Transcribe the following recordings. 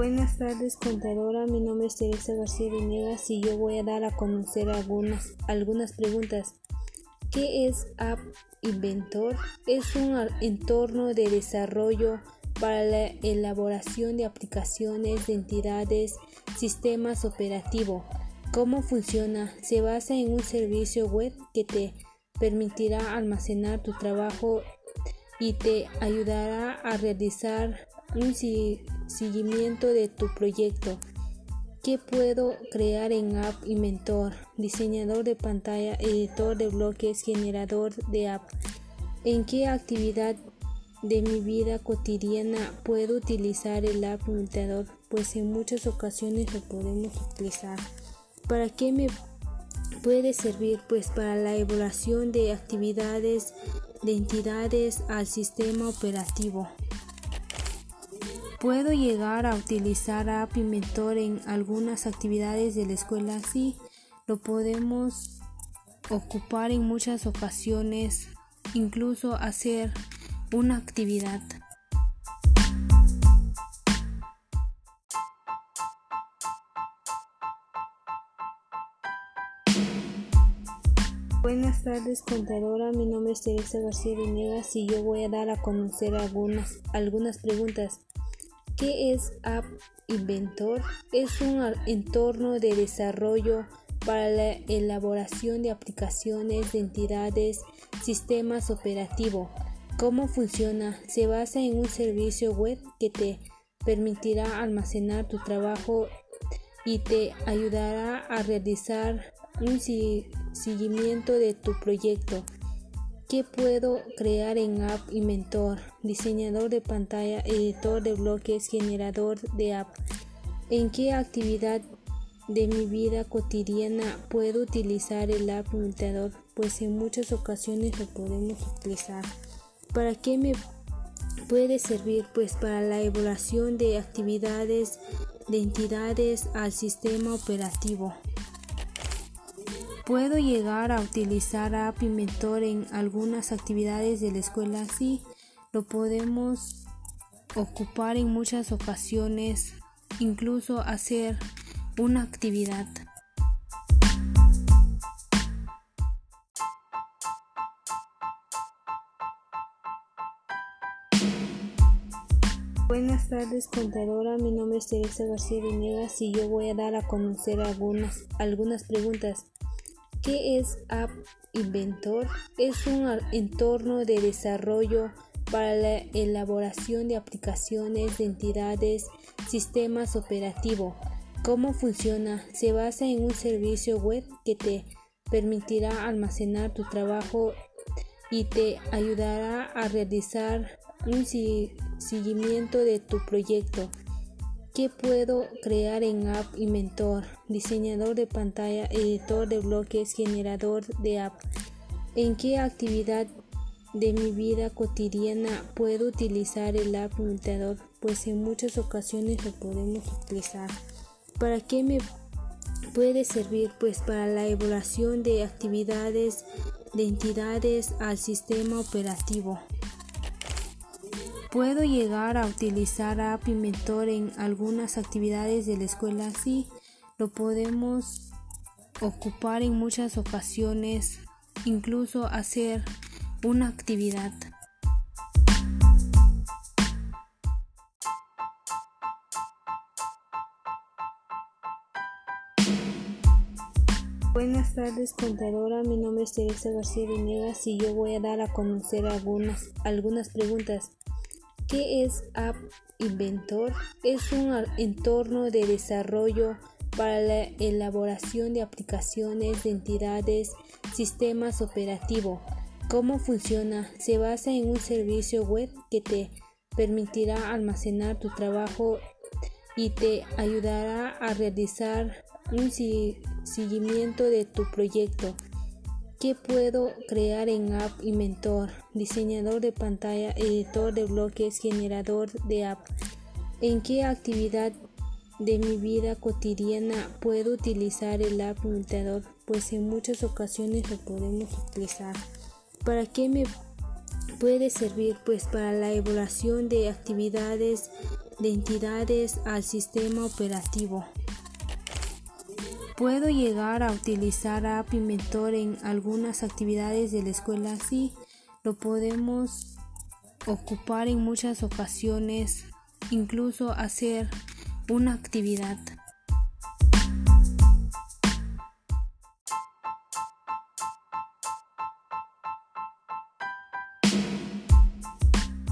Buenas tardes, contadora. Mi nombre es Teresa García Venegas y yo voy a dar a conocer algunas, algunas preguntas. ¿Qué es App Inventor? Es un entorno de desarrollo para la elaboración de aplicaciones de entidades, sistemas operativos. ¿Cómo funciona? Se basa en un servicio web que te permitirá almacenar tu trabajo y te ayudará a realizar un seguimiento de tu proyecto. ¿Qué puedo crear en App Inventor? Diseñador de pantalla, editor de bloques, generador de app. ¿En qué actividad de mi vida cotidiana puedo utilizar el App Inventor? Pues en muchas ocasiones lo podemos utilizar. ¿Para qué me puede servir? Pues para la evaluación de actividades de entidades al sistema operativo. ¿Puedo llegar a utilizar App Inventor en algunas actividades de la escuela? Sí, lo podemos ocupar en muchas ocasiones, incluso hacer una actividad. Buenas tardes, contadora. Mi nombre es Teresa García Venegas y yo voy a dar a conocer algunas, algunas preguntas. ¿Qué es App Inventor? Es un entorno de desarrollo para la elaboración de aplicaciones de entidades, sistemas operativos. ¿Cómo funciona? Se basa en un servicio web que te permitirá almacenar tu trabajo y te ayudará a realizar un seguimiento de tu proyecto. ¿Qué puedo crear en App Inventor? Diseñador de pantalla, editor de bloques, generador de app. ¿En qué actividad de mi vida cotidiana puedo utilizar el App Inventor? Pues en muchas ocasiones lo podemos utilizar. ¿Para qué me puede servir? Pues para la evaluación de actividades de entidades al sistema operativo. ¿Puedo llegar a utilizar App Inventor en algunas actividades de la escuela? Sí, lo podemos ocupar en muchas ocasiones, incluso hacer una actividad. Buenas tardes, contadora. Mi nombre es Teresa García Venegas y yo voy a dar a conocer algunas, algunas preguntas. ¿Qué es App Inventor? Es un entorno de desarrollo para la elaboración de aplicaciones de entidades, sistemas operativos. ¿Cómo funciona? Se basa en un servicio web que te permitirá almacenar tu trabajo y te ayudará a realizar un seguimiento de tu proyecto. ¿Qué puedo crear en App Inventor? Diseñador de pantalla, editor de bloques, generador de app. ¿En qué actividad de mi vida cotidiana puedo utilizar el App Inventor? Pues en muchas ocasiones lo podemos utilizar. ¿Para qué me puede servir? Pues para la evaluación de actividades de entidades al sistema operativo. ¿Puedo llegar a utilizar App Inventor en algunas actividades de la escuela? Sí, lo podemos ocupar en muchas ocasiones, incluso hacer una actividad. Buenas tardes, contadora. Mi nombre es Teresa García Venegas y yo voy a dar a conocer algunas, algunas preguntas. ¿Qué es App Inventor? Es un entorno de desarrollo para la elaboración de aplicaciones de entidades, sistemas operativos. ¿Cómo funciona? Se basa en un servicio web que te permitirá almacenar tu trabajo y te ayudará a realizar un seguimiento de tu proyecto. ¿Qué puedo crear en App Inventor? Diseñador de pantalla, editor de bloques, generador de app. ¿En qué actividad de mi vida cotidiana puedo utilizar el App Inventor? Pues en muchas ocasiones lo podemos utilizar. ¿Para qué me puede servir pues para la evaluación de actividades de entidades al sistema operativo. Puedo llegar a utilizar App Inventor en algunas actividades de la escuela, sí, lo podemos ocupar en muchas ocasiones, incluso hacer una actividad.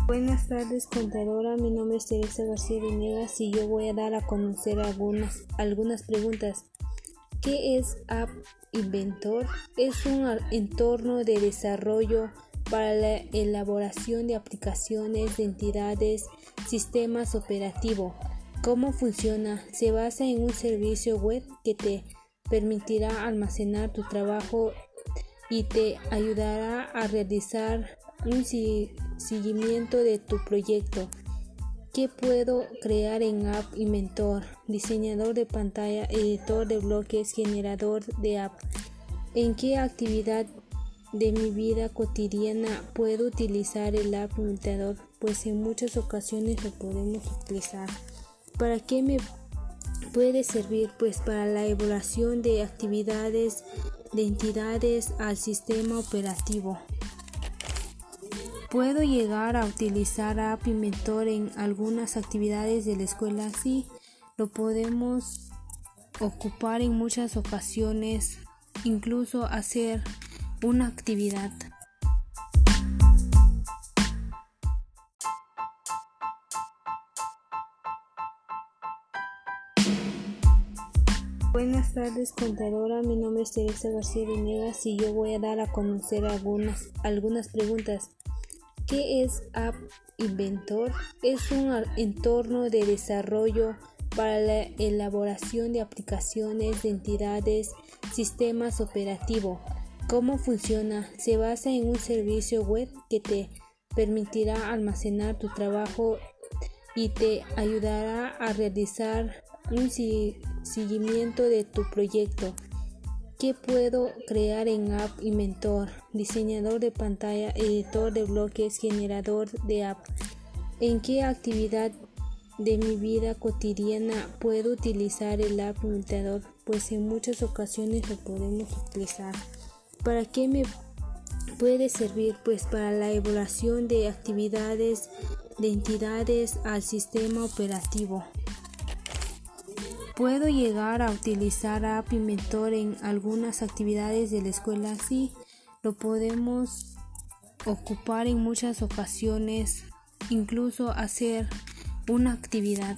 Buenas tardes contadora, mi nombre es Teresa García Venegas y yo voy a dar a conocer algunas, algunas preguntas. ¿Qué es App Inventor? Es un entorno de desarrollo para la elaboración de aplicaciones de entidades, sistemas operativos. ¿Cómo funciona? Se basa en un servicio web que te permitirá almacenar tu trabajo y te ayudará a realizar un seguimiento de tu proyecto. ¿Qué puedo crear en App Inventor? Diseñador de pantalla, editor de bloques, generador de app. ¿En qué actividad de mi vida cotidiana puedo utilizar el App Inventor? Pues en muchas ocasiones lo podemos utilizar. ¿Para qué me puede servir? Pues para la evaluación de actividades de entidades al sistema operativo. Puedo llegar a utilizar App Inventor en algunas actividades de la escuela, sí, lo podemos ocupar en muchas ocasiones, incluso hacer una actividad. Buenas tardes contadora, mi nombre es Teresa García Venegas y yo voy a dar a conocer algunas, algunas preguntas ¿Qué es App Inventor? Es un entorno de desarrollo para la elaboración de aplicaciones de entidades, sistemas operativos. ¿Cómo funciona? Se basa en un servicio web que te permitirá almacenar tu trabajo y te ayudará a realizar un seguimiento de tu proyecto. ¿Qué puedo crear en App Inventor? Diseñador de pantalla, editor de bloques, generador de app. ¿En qué actividad de mi vida cotidiana puedo utilizar el App Inventor? Pues en muchas ocasiones lo podemos utilizar. ¿Para qué me puede servir? Pues para la evaluación de actividades de entidades al sistema operativo. Puedo llegar a utilizar App Inventor en algunas actividades de la escuela, sí, lo podemos ocupar en muchas ocasiones, incluso hacer una actividad.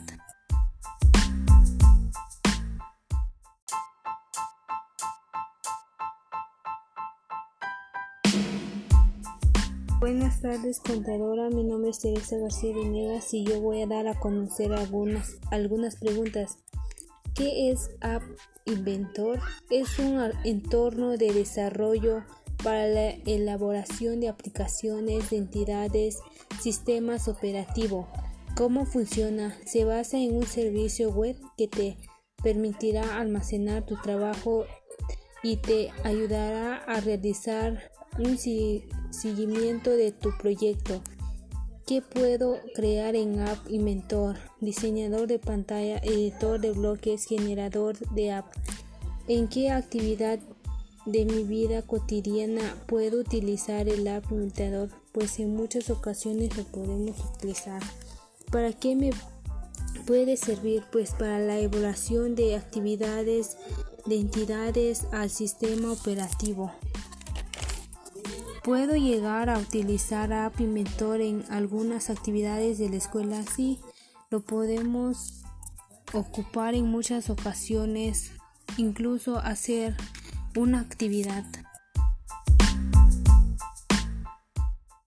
Buenas tardes contadora, mi nombre es Teresa García Venegas y yo voy a dar a conocer algunas, algunas preguntas ¿Qué es App Inventor? Es un entorno de desarrollo para la elaboración de aplicaciones de entidades, sistemas operativos. ¿Cómo funciona? Se basa en un servicio web que te permitirá almacenar tu trabajo y te ayudará a realizar un seguimiento de tu proyecto. ¿Qué puedo crear en App Inventor? Diseñador de pantalla, editor de bloques, generador de app. ¿En qué actividad de mi vida cotidiana puedo utilizar el App Inventor? Pues en muchas ocasiones lo podemos utilizar. ¿Para qué me puede servir? Pues para la evaluación de actividades de entidades al sistema operativo. Puedo llegar a utilizar App Inventor en algunas actividades de la escuela, sí, lo podemos ocupar en muchas ocasiones, incluso hacer una actividad.